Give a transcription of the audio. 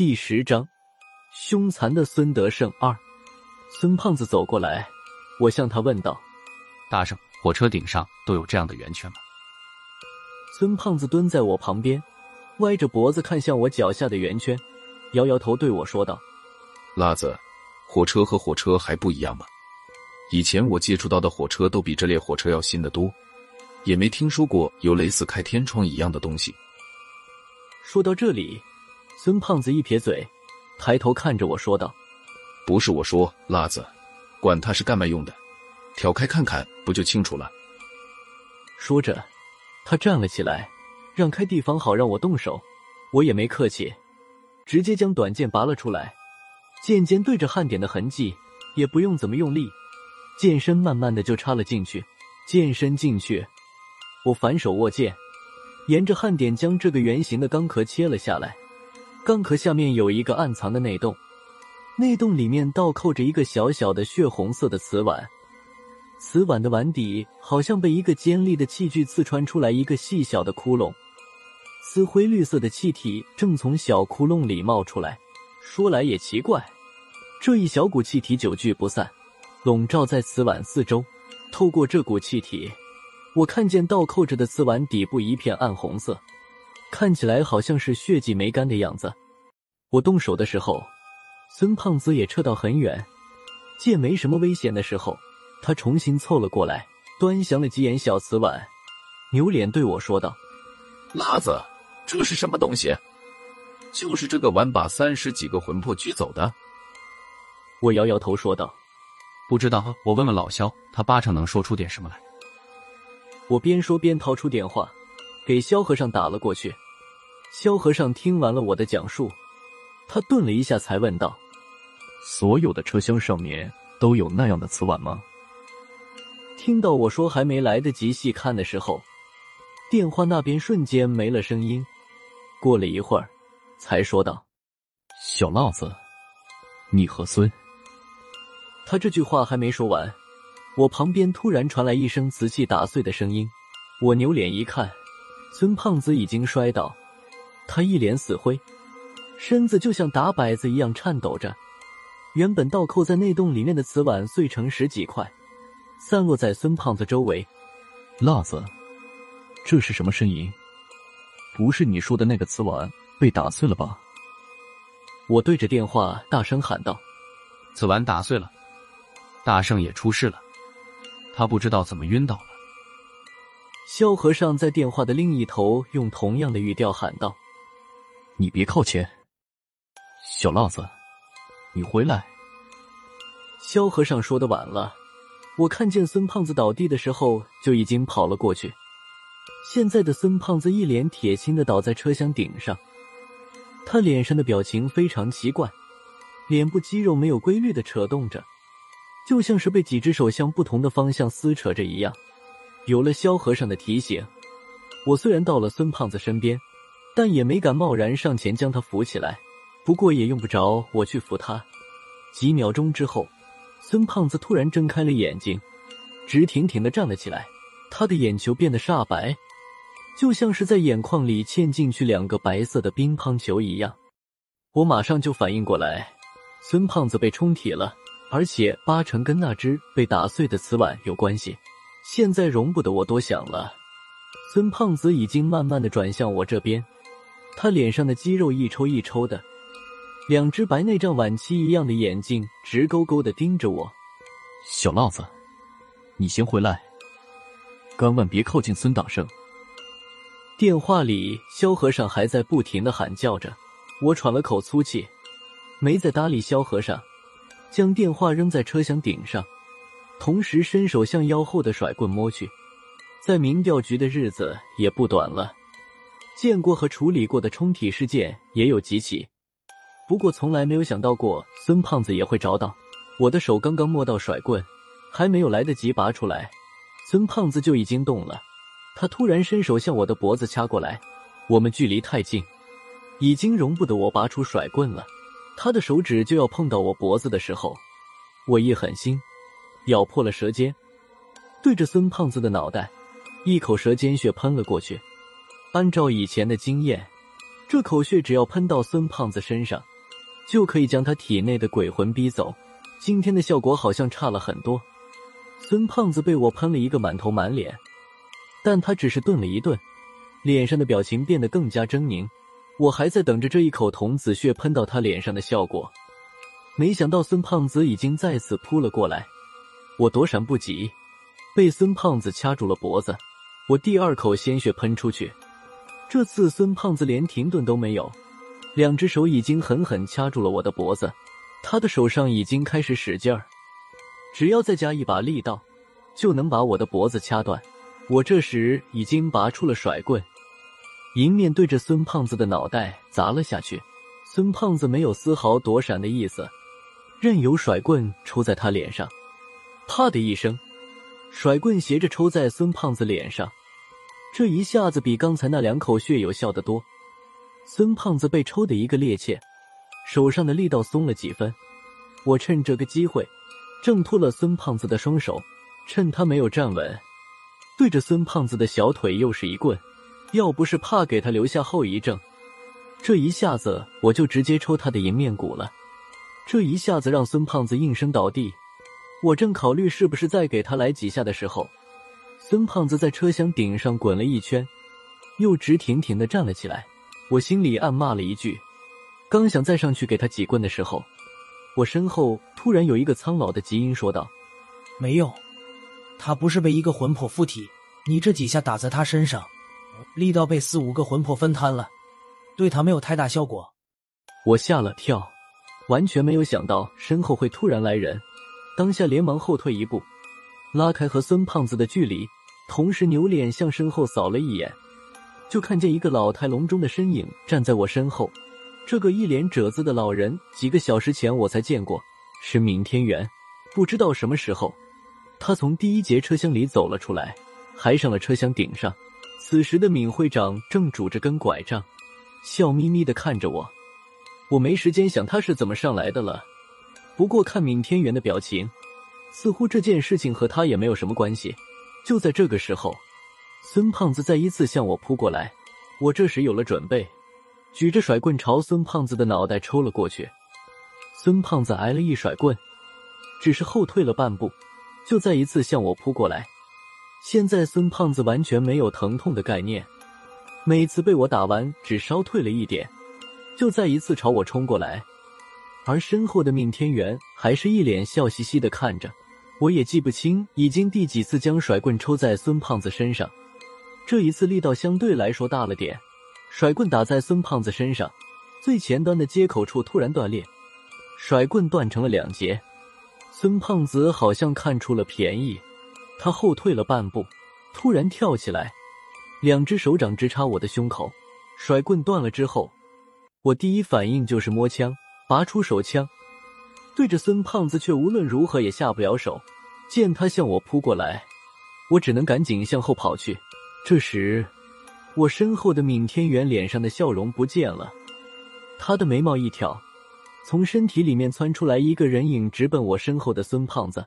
第十章，凶残的孙德胜二。孙胖子走过来，我向他问道：“大圣，火车顶上都有这样的圆圈吗？”孙胖子蹲在我旁边，歪着脖子看向我脚下的圆圈，摇摇头对我说道：“辣子，火车和火车还不一样吗？以前我接触到的火车都比这列火车要新的多，也没听说过有类似开天窗一样的东西。”说到这里。孙胖子一撇嘴，抬头看着我说道：“不是我说，辣子，管他是干嘛用的，挑开看看不就清楚了。”说着，他站了起来，让开地方好让我动手。我也没客气，直接将短剑拔了出来，剑尖对着焊点的痕迹，也不用怎么用力，剑身慢慢的就插了进去。剑身进去，我反手握剑，沿着焊点将这个圆形的钢壳切了下来。钢壳下面有一个暗藏的内洞，内洞里面倒扣着一个小小的血红色的瓷碗，瓷碗的碗底好像被一个尖利的器具刺穿出来一个细小的窟窿，丝灰绿色的气体正从小窟窿里冒出来。说来也奇怪，这一小股气体久聚不散，笼罩在瓷碗四周。透过这股气体，我看见倒扣着的瓷碗底部一片暗红色。看起来好像是血迹没干的样子。我动手的时候，孙胖子也撤到很远，见没什么危险的时候，他重新凑了过来，端详了几眼小瓷碗，扭脸对我说道：“辣子，这是什么东西？就是这个碗把三十几个魂魄拘走的。”我摇摇头说道：“不知道，我问问老肖，他八成能说出点什么来。”我边说边掏出电话。给萧和尚打了过去。萧和尚听完了我的讲述，他顿了一下，才问道：“所有的车厢上面都有那样的瓷碗吗？”听到我说还没来得及细看的时候，电话那边瞬间没了声音。过了一会儿，才说道：“小浪子，你和孙……”他这句话还没说完，我旁边突然传来一声瓷器打碎的声音。我扭脸一看。孙胖子已经摔倒，他一脸死灰，身子就像打摆子一样颤抖着。原本倒扣在内洞里面的瓷碗碎成十几块，散落在孙胖子周围。辣子，这是什么声音？不是你说的那个瓷碗被打碎了吧？我对着电话大声喊道：“瓷碗打碎了，大圣也出事了，他不知道怎么晕倒了。”萧和尚在电话的另一头用同样的语调喊道：“你别靠前，小浪子，你回来。”萧和尚说的晚了，我看见孙胖子倒地的时候就已经跑了过去。现在的孙胖子一脸铁青的倒在车厢顶上，他脸上的表情非常奇怪，脸部肌肉没有规律的扯动着，就像是被几只手向不同的方向撕扯着一样。有了萧和尚的提醒，我虽然到了孙胖子身边，但也没敢贸然上前将他扶起来。不过也用不着我去扶他。几秒钟之后，孙胖子突然睁开了眼睛，直挺挺的站了起来。他的眼球变得煞白，就像是在眼眶里嵌进去两个白色的乒乓球一样。我马上就反应过来，孙胖子被冲体了，而且八成跟那只被打碎的瓷碗有关系。现在容不得我多想了。孙胖子已经慢慢的转向我这边，他脸上的肌肉一抽一抽的，两只白内障晚期一样的眼睛直勾勾的盯着我。小浪子，你先回来，千万别靠近孙大圣。电话里，萧和尚还在不停的喊叫着。我喘了口粗气，没再搭理萧和尚，将电话扔在车厢顶上。同时伸手向腰后的甩棍摸去，在民调局的日子也不短了，见过和处理过的冲体事件也有几起，不过从来没有想到过孙胖子也会找到。我的手刚刚摸到甩棍，还没有来得及拔出来，孙胖子就已经动了。他突然伸手向我的脖子掐过来，我们距离太近，已经容不得我拔出甩棍了。他的手指就要碰到我脖子的时候，我一狠心。咬破了舌尖，对着孙胖子的脑袋，一口舌尖血喷了过去。按照以前的经验，这口血只要喷到孙胖子身上，就可以将他体内的鬼魂逼走。今天的效果好像差了很多。孙胖子被我喷了一个满头满脸，但他只是顿了一顿，脸上的表情变得更加狰狞。我还在等着这一口童子血喷到他脸上的效果，没想到孙胖子已经再次扑了过来。我躲闪不及，被孙胖子掐住了脖子。我第二口鲜血喷出去，这次孙胖子连停顿都没有，两只手已经狠狠掐住了我的脖子。他的手上已经开始使劲儿。只要再加一把力道，就能把我的脖子掐断。我这时已经拔出了甩棍，迎面对着孙胖子的脑袋砸了下去。孙胖子没有丝毫躲闪的意思，任由甩棍抽在他脸上。啪的一声，甩棍斜着抽在孙胖子脸上。这一下子比刚才那两口血有效的多。孙胖子被抽的一个趔趄，手上的力道松了几分。我趁这个机会。挣脱了孙胖子的双手，趁他没有站稳，对着孙胖子的小腿又是一棍。要不是怕给他留下后遗症，这一下子我就直接抽他的迎面骨了。这一下子让孙胖子应声倒地。我正考虑是不是再给他来几下的时候，孙胖子在车厢顶上滚了一圈，又直挺挺的站了起来。我心里暗骂了一句，刚想再上去给他几棍的时候。我身后突然有一个苍老的吉音说道：“没用，他不是被一个魂魄附体，你这几下打在他身上，力道被四五个魂魄分摊了，对他没有太大效果。”我吓了跳，完全没有想到身后会突然来人，当下连忙后退一步，拉开和孙胖子的距离，同时扭脸向身后扫了一眼，就看见一个老态龙钟的身影站在我身后。这个一脸褶子的老人，几个小时前我才见过，是闵天元。不知道什么时候，他从第一节车厢里走了出来，还上了车厢顶上。此时的闵会长正拄着根拐杖，笑眯眯的看着我。我没时间想他是怎么上来的了。不过看闵天元的表情，似乎这件事情和他也没有什么关系。就在这个时候，孙胖子再一次向我扑过来，我这时有了准备。举着甩棍朝孙胖子的脑袋抽了过去，孙胖子挨了一甩棍，只是后退了半步，就再一次向我扑过来。现在孙胖子完全没有疼痛的概念，每次被我打完只稍退了一点，就再一次朝我冲过来。而身后的闵天元还是一脸笑嘻嘻的看着，我也记不清已经第几次将甩棍抽在孙胖子身上，这一次力道相对来说大了点。甩棍打在孙胖子身上，最前端的接口处突然断裂，甩棍断成了两截。孙胖子好像看出了便宜，他后退了半步，突然跳起来，两只手掌直插我的胸口。甩棍断了之后，我第一反应就是摸枪，拔出手枪，对着孙胖子，却无论如何也下不了手。见他向我扑过来，我只能赶紧向后跑去。这时。我身后的闵天元脸上的笑容不见了，他的眉毛一挑，从身体里面窜出来一个人影，直奔我身后的孙胖子。